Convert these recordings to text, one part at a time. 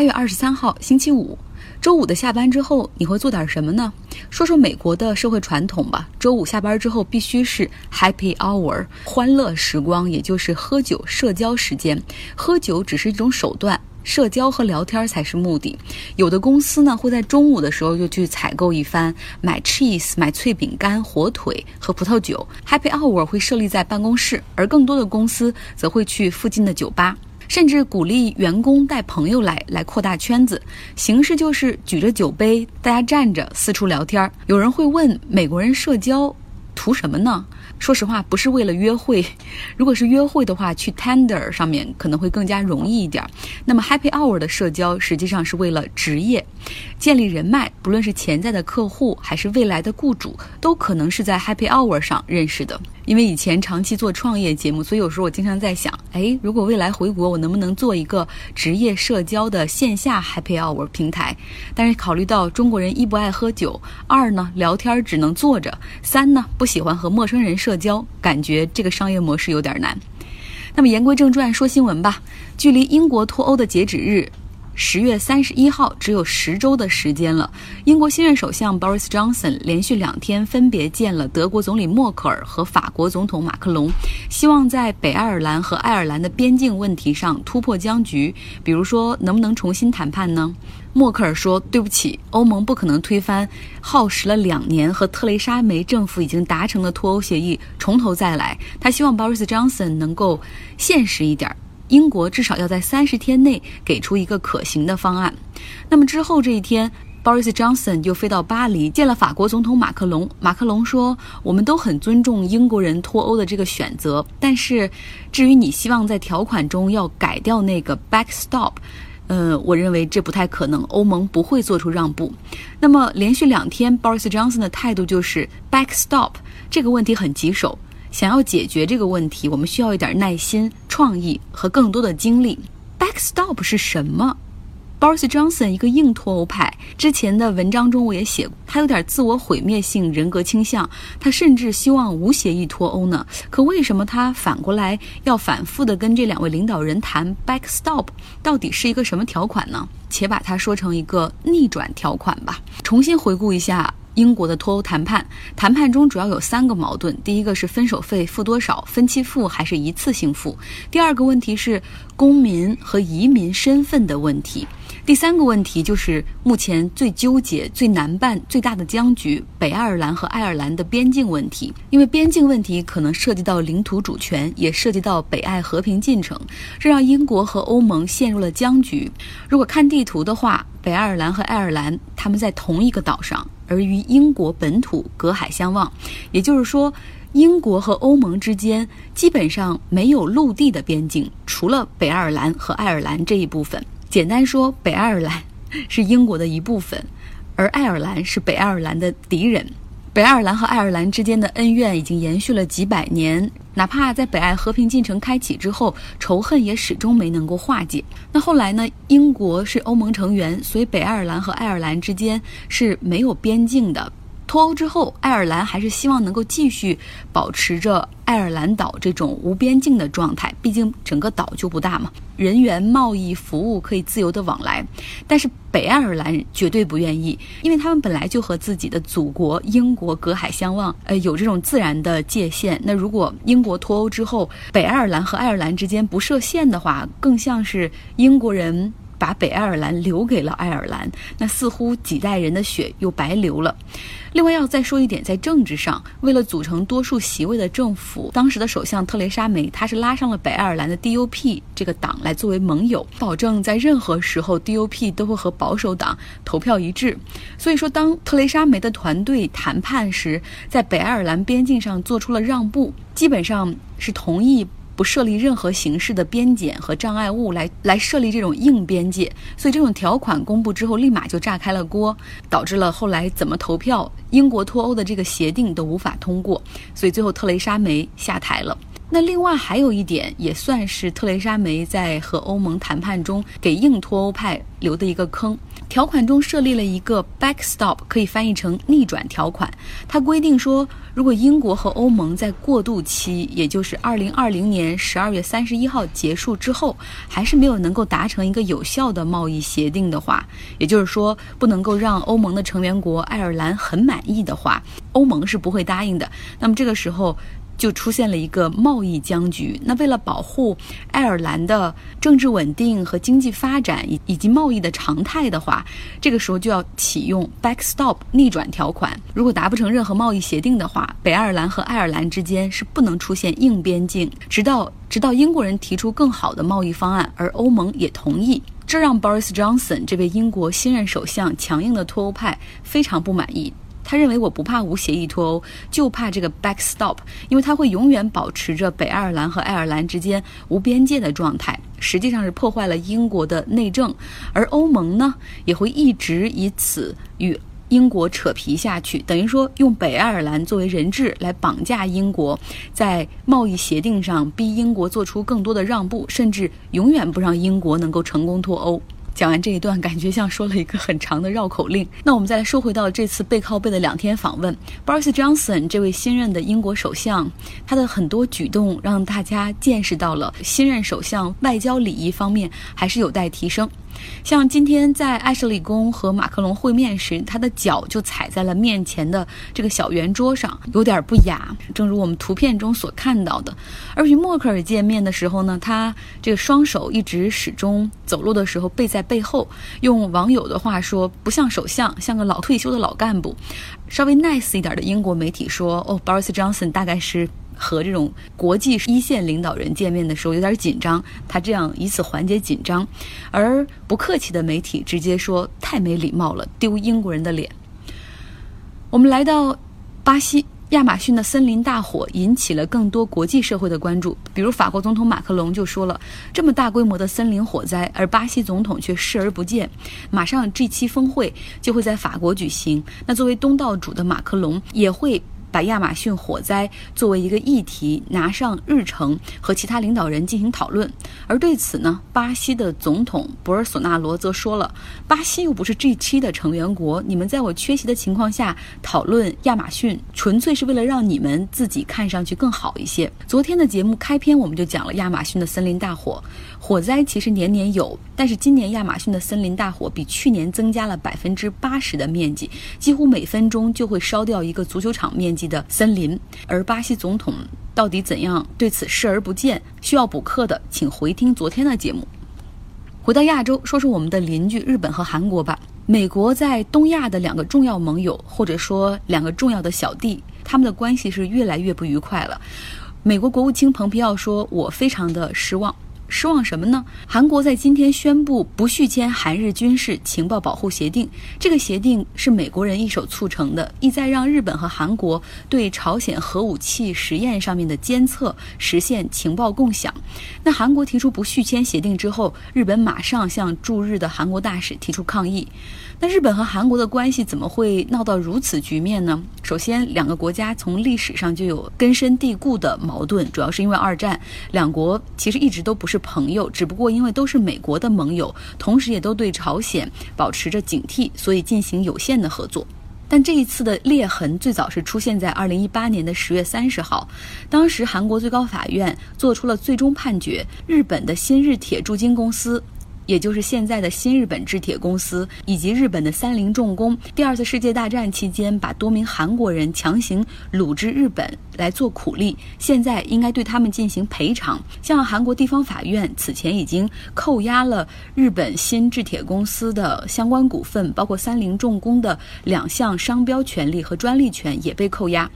八月二十三号，星期五，周五的下班之后，你会做点什么呢？说说美国的社会传统吧。周五下班之后必须是 Happy Hour，欢乐时光，也就是喝酒社交时间。喝酒只是一种手段，社交和聊天才是目的。有的公司呢会在中午的时候就去采购一番，买 cheese、买脆饼干、火腿和葡萄酒。Happy Hour 会设立在办公室，而更多的公司则会去附近的酒吧。甚至鼓励员工带朋友来，来扩大圈子。形式就是举着酒杯，大家站着四处聊天。有人会问：美国人社交图什么呢？说实话，不是为了约会。如果是约会的话，去 Tender 上面可能会更加容易一点。那么 Happy Hour 的社交实际上是为了职业建立人脉，不论是潜在的客户还是未来的雇主，都可能是在 Happy Hour 上认识的。因为以前长期做创业节目，所以有时候我经常在想，哎，如果未来回国，我能不能做一个职业社交的线下 Happy Hour 平台？但是考虑到中国人一不爱喝酒，二呢聊天只能坐着，三呢不喜欢和陌生人社交，感觉这个商业模式有点难。那么言归正传，说新闻吧。距离英国脱欧的截止日。十月三十一号，只有十周的时间了。英国新任首相 Boris Johnson 连续两天分别见了德国总理默克尔和法国总统马克龙，希望在北爱尔兰和爱尔兰的边境问题上突破僵局。比如说，能不能重新谈判呢？默克尔说：“对不起，欧盟不可能推翻耗时了两年和特蕾莎梅政府已经达成的脱欧协议，从头再来。”他希望 Boris Johnson 能够现实一点。英国至少要在三十天内给出一个可行的方案。那么之后这一天，Boris Johnson 又飞到巴黎见了法国总统马克龙。马克龙说：“我们都很尊重英国人脱欧的这个选择，但是至于你希望在条款中要改掉那个 backstop，呃，我认为这不太可能，欧盟不会做出让步。”那么连续两天，Boris Johnson 的态度就是 backstop 这个问题很棘手。想要解决这个问题，我们需要一点耐心、创意和更多的精力。Backstop 是什么？Boris Johnson 一个硬脱欧派，之前的文章中我也写过，他有点自我毁灭性人格倾向，他甚至希望无协议脱欧呢。可为什么他反过来要反复的跟这两位领导人谈 Backstop？到底是一个什么条款呢？且把它说成一个逆转条款吧。重新回顾一下。英国的脱欧谈判，谈判中主要有三个矛盾：第一个是分手费付多少，分期付还是一次性付；第二个问题是公民和移民身份的问题；第三个问题就是目前最纠结、最难办、最大的僵局——北爱尔兰和爱尔兰的边境问题。因为边境问题可能涉及到领土主权，也涉及到北爱和平进程，这让英国和欧盟陷入了僵局。如果看地图的话，北爱尔兰和爱尔兰他们在同一个岛上。而与英国本土隔海相望，也就是说，英国和欧盟之间基本上没有陆地的边境，除了北爱尔兰和爱尔兰这一部分。简单说，北爱尔兰是英国的一部分，而爱尔兰是北爱尔兰的敌人。北爱尔兰和爱尔兰之间的恩怨已经延续了几百年，哪怕在北爱和平进程开启之后，仇恨也始终没能够化解。那后来呢？英国是欧盟成员，所以北爱尔兰和爱尔兰之间是没有边境的。脱欧之后，爱尔兰还是希望能够继续保持着爱尔兰岛这种无边境的状态，毕竟整个岛就不大嘛，人员、贸易、服务可以自由的往来。但是北爱尔兰绝对不愿意，因为他们本来就和自己的祖国英国隔海相望，呃，有这种自然的界限。那如果英国脱欧之后，北爱尔兰和爱尔兰之间不设限的话，更像是英国人。把北爱尔兰留给了爱尔兰，那似乎几代人的血又白流了。另外要再说一点，在政治上，为了组成多数席位的政府，当时的首相特蕾莎梅，她是拉上了北爱尔兰的 DUP 这个党来作为盟友，保证在任何时候 DUP 都会和保守党投票一致。所以说，当特蕾莎梅的团队谈判时，在北爱尔兰边境上做出了让步，基本上是同意。不设立任何形式的边检和障碍物来来设立这种硬边界，所以这种条款公布之后，立马就炸开了锅，导致了后来怎么投票，英国脱欧的这个协定都无法通过，所以最后特蕾莎梅下台了。那另外还有一点，也算是特蕾莎梅在和欧盟谈判中给硬脱欧派留的一个坑。条款中设立了一个 backstop，可以翻译成逆转条款。它规定说，如果英国和欧盟在过渡期，也就是二零二零年十二月三十一号结束之后，还是没有能够达成一个有效的贸易协定的话，也就是说，不能够让欧盟的成员国爱尔兰很满意的话，欧盟是不会答应的。那么这个时候。就出现了一个贸易僵局。那为了保护爱尔兰的政治稳定和经济发展以以及贸易的常态的话，这个时候就要启用 backstop 逆转条款。如果达不成任何贸易协定的话，北爱尔兰和爱尔兰之间是不能出现硬边境，直到直到英国人提出更好的贸易方案，而欧盟也同意。这让 Boris Johnson 这位英国新任首相强硬的脱欧派非常不满意。他认为我不怕无协议脱欧，就怕这个 backstop，因为他会永远保持着北爱尔兰和爱尔兰之间无边界的状态，实际上是破坏了英国的内政，而欧盟呢也会一直以此与英国扯皮下去，等于说用北爱尔兰作为人质来绑架英国，在贸易协定上逼英国做出更多的让步，甚至永远不让英国能够成功脱欧。讲完这一段，感觉像说了一个很长的绕口令。那我们再来说回到这次背靠背的两天访问，Boris Johnson 这位新任的英国首相，他的很多举动让大家见识到了新任首相外交礼仪方面还是有待提升。像今天在艾什里宫和马克龙会面时，他的脚就踩在了面前的这个小圆桌上，有点不雅。正如我们图片中所看到的。而与默克尔见面的时候呢，他这个双手一直始终走路的时候背在背后，用网友的话说，不像首相，像个老退休的老干部。稍微 nice 一点的英国媒体说，哦，Boris Johnson 大概是。和这种国际一线领导人见面的时候有点紧张，他这样以此缓解紧张，而不客气的媒体直接说太没礼貌了，丢英国人的脸。我们来到巴西，亚马逊的森林大火引起了更多国际社会的关注，比如法国总统马克龙就说了，这么大规模的森林火灾，而巴西总统却视而不见。马上 G7 峰会就会在法国举行，那作为东道主的马克龙也会。把亚马逊火灾作为一个议题拿上日程，和其他领导人进行讨论。而对此呢，巴西的总统博尔索纳罗则说了：“巴西又不是 G7 的成员国，你们在我缺席的情况下讨论亚马逊，纯粹是为了让你们自己看上去更好一些。”昨天的节目开篇我们就讲了亚马逊的森林大火，火灾其实年年有，但是今年亚马逊的森林大火比去年增加了百分之八十的面积，几乎每分钟就会烧掉一个足球场面积。的森林，而巴西总统到底怎样对此视而不见？需要补课的，请回听昨天的节目。回到亚洲，说说我们的邻居日本和韩国吧。美国在东亚的两个重要盟友，或者说两个重要的小弟，他们的关系是越来越不愉快了。美国国务卿蓬佩奥说：“我非常的失望。”失望什么呢？韩国在今天宣布不续签韩日军事情报保护协定。这个协定是美国人一手促成的，意在让日本和韩国对朝鲜核武器实验上面的监测实现情报共享。那韩国提出不续签协定之后，日本马上向驻日的韩国大使提出抗议。那日本和韩国的关系怎么会闹到如此局面呢？首先，两个国家从历史上就有根深蒂固的矛盾，主要是因为二战，两国其实一直都不是朋友，只不过因为都是美国的盟友，同时也都对朝鲜保持着警惕，所以进行有限的合作。但这一次的裂痕最早是出现在二零一八年的十月三十号，当时韩国最高法院做出了最终判决，日本的新日铁铸金公司。也就是现在的新日本制铁公司以及日本的三菱重工，第二次世界大战期间把多名韩国人强行掳至日本来做苦力，现在应该对他们进行赔偿。像韩国地方法院此前已经扣押了日本新制铁公司的相关股份，包括三菱重工的两项商标权利和专利权也被扣押。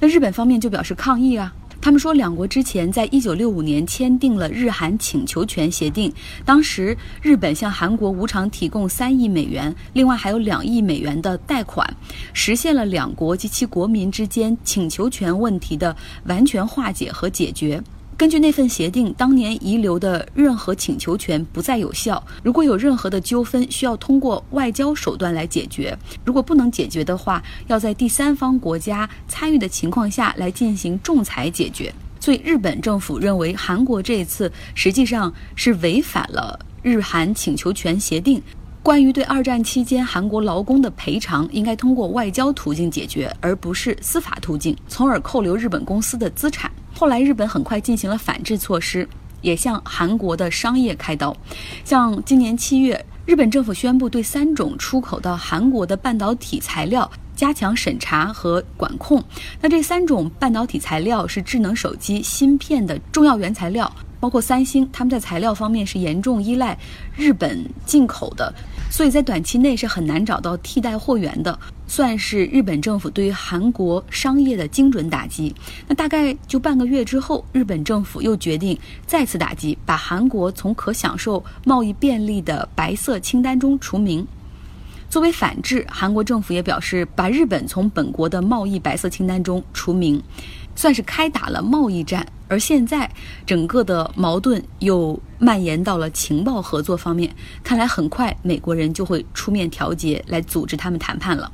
那日本方面就表示抗议啊。他们说，两国之前在一九六五年签订了日韩请求权协定，当时日本向韩国无偿提供三亿美元，另外还有两亿美元的贷款，实现了两国及其国民之间请求权问题的完全化解和解决。根据那份协定，当年遗留的任何请求权不再有效。如果有任何的纠纷，需要通过外交手段来解决；如果不能解决的话，要在第三方国家参与的情况下来进行仲裁解决。所以日本政府认为韩国这一次实际上是违反了日韩请求权协定。关于对二战期间韩国劳工的赔偿，应该通过外交途径解决，而不是司法途径，从而扣留日本公司的资产。后来，日本很快进行了反制措施，也向韩国的商业开刀。像今年七月，日本政府宣布对三种出口到韩国的半导体材料加强审查和管控。那这三种半导体材料是智能手机芯片的重要原材料。包括三星，他们在材料方面是严重依赖日本进口的，所以在短期内是很难找到替代货源的，算是日本政府对于韩国商业的精准打击。那大概就半个月之后，日本政府又决定再次打击，把韩国从可享受贸易便利的白色清单中除名。作为反制，韩国政府也表示把日本从本国的贸易白色清单中除名。算是开打了贸易战，而现在整个的矛盾又蔓延到了情报合作方面。看来很快美国人就会出面调节，来组织他们谈判了。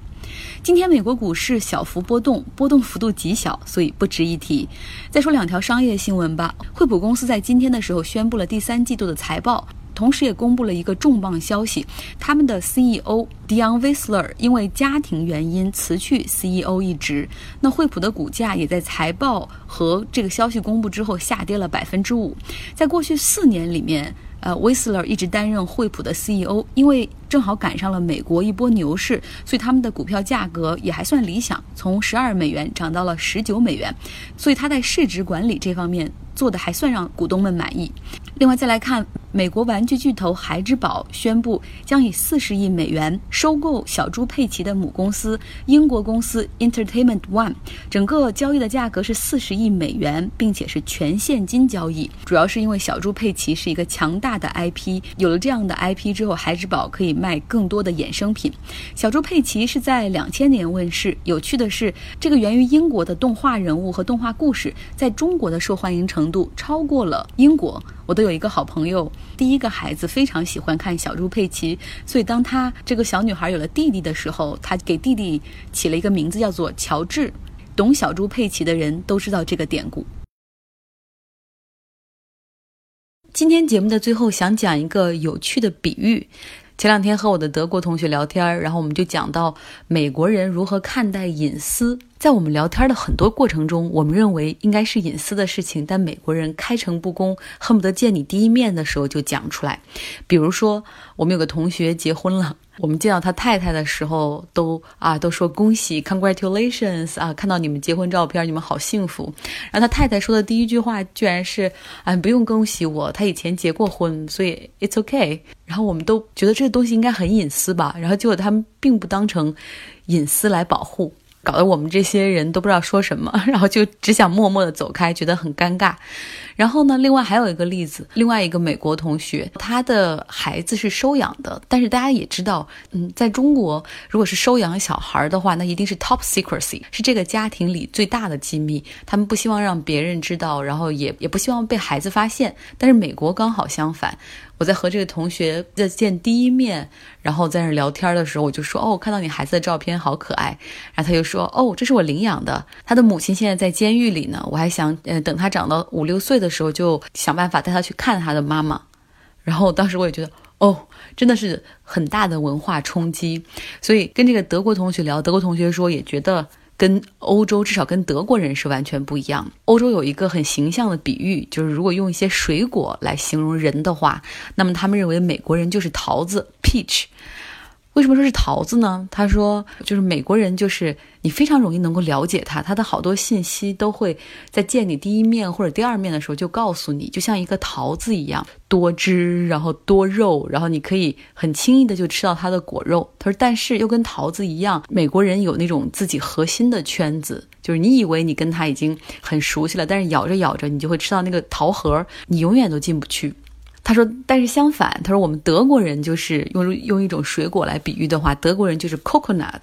今天美国股市小幅波动，波动幅度极小，所以不值一提。再说两条商业新闻吧。惠普公司在今天的时候宣布了第三季度的财报。同时，也公布了一个重磅消息：他们的 CEO Dion Weisler 因为家庭原因辞去 CEO 一职。那惠普的股价也在财报和这个消息公布之后下跌了百分之五。在过去四年里面，呃，威斯勒一直担任惠普的 CEO，因为正好赶上了美国一波牛市，所以他们的股票价格也还算理想，从十二美元涨到了十九美元，所以他在市值管理这方面做的还算让股东们满意。另外，再来看美国玩具巨头孩之宝宣布将以四十亿美元收购小猪佩奇的母公司英国公司 Entertainment One，整个交易的价格是四十亿美元，并且是全现金交易。主要是因为小猪佩奇是一个强大的 IP，有了这样的 IP 之后，孩之宝可以卖更多的衍生品。小猪佩奇是在两千年问世，有趣的是，这个源于英国的动画人物和动画故事，在中国的受欢迎程度超过了英国。我都有一个好朋友，第一个孩子非常喜欢看小猪佩奇，所以当他这个小女孩有了弟弟的时候，他给弟弟起了一个名字叫做乔治。懂小猪佩奇的人都知道这个典故。今天节目的最后，想讲一个有趣的比喻。前两天和我的德国同学聊天，然后我们就讲到美国人如何看待隐私。在我们聊天的很多过程中，我们认为应该是隐私的事情，但美国人开诚布公，恨不得见你第一面的时候就讲出来。比如说，我们有个同学结婚了，我们见到他太太的时候，都啊都说恭喜，congratulations 啊，看到你们结婚照片，你们好幸福。然后他太太说的第一句话居然是，啊不用恭喜我，他以前结过婚，所以 it's OK。然后我们都觉得这个东西应该很隐私吧，然后结果他们并不当成隐私来保护。搞得我们这些人都不知道说什么，然后就只想默默地走开，觉得很尴尬。然后呢，另外还有一个例子，另外一个美国同学，他的孩子是收养的，但是大家也知道，嗯，在中国，如果是收养小孩的话，那一定是 top secrecy，是这个家庭里最大的机密，他们不希望让别人知道，然后也也不希望被孩子发现。但是美国刚好相反。我在和这个同学在见第一面，然后在那聊天的时候，我就说：“哦，看到你孩子的照片好可爱。”然后他就说：“哦，这是我领养的，他的母亲现在在监狱里呢。我还想，嗯，等他长到五六岁的时候，就想办法带他去看他的妈妈。”然后当时我也觉得，哦，真的是很大的文化冲击。所以跟这个德国同学聊，德国同学说也觉得。跟欧洲，至少跟德国人是完全不一样。欧洲有一个很形象的比喻，就是如果用一些水果来形容人的话，那么他们认为美国人就是桃子 （peach）。为什么说是桃子呢？他说，就是美国人，就是你非常容易能够了解他，他的好多信息都会在见你第一面或者第二面的时候就告诉你，就像一个桃子一样，多汁，然后多肉，然后你可以很轻易的就吃到它的果肉。他说，但是又跟桃子一样，美国人有那种自己核心的圈子，就是你以为你跟他已经很熟悉了，但是咬着咬着，你就会吃到那个桃核，你永远都进不去。他说：“但是相反，他说我们德国人就是用用一种水果来比喻的话，德国人就是 coconut，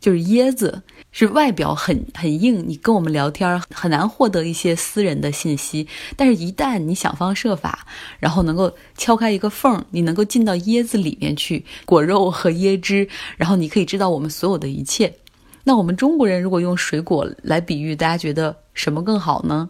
就是椰子，是外表很很硬，你跟我们聊天很难获得一些私人的信息。但是，一旦你想方设法，然后能够敲开一个缝，你能够进到椰子里面去，果肉和椰汁，然后你可以知道我们所有的一切。那我们中国人如果用水果来比喻，大家觉得什么更好呢？”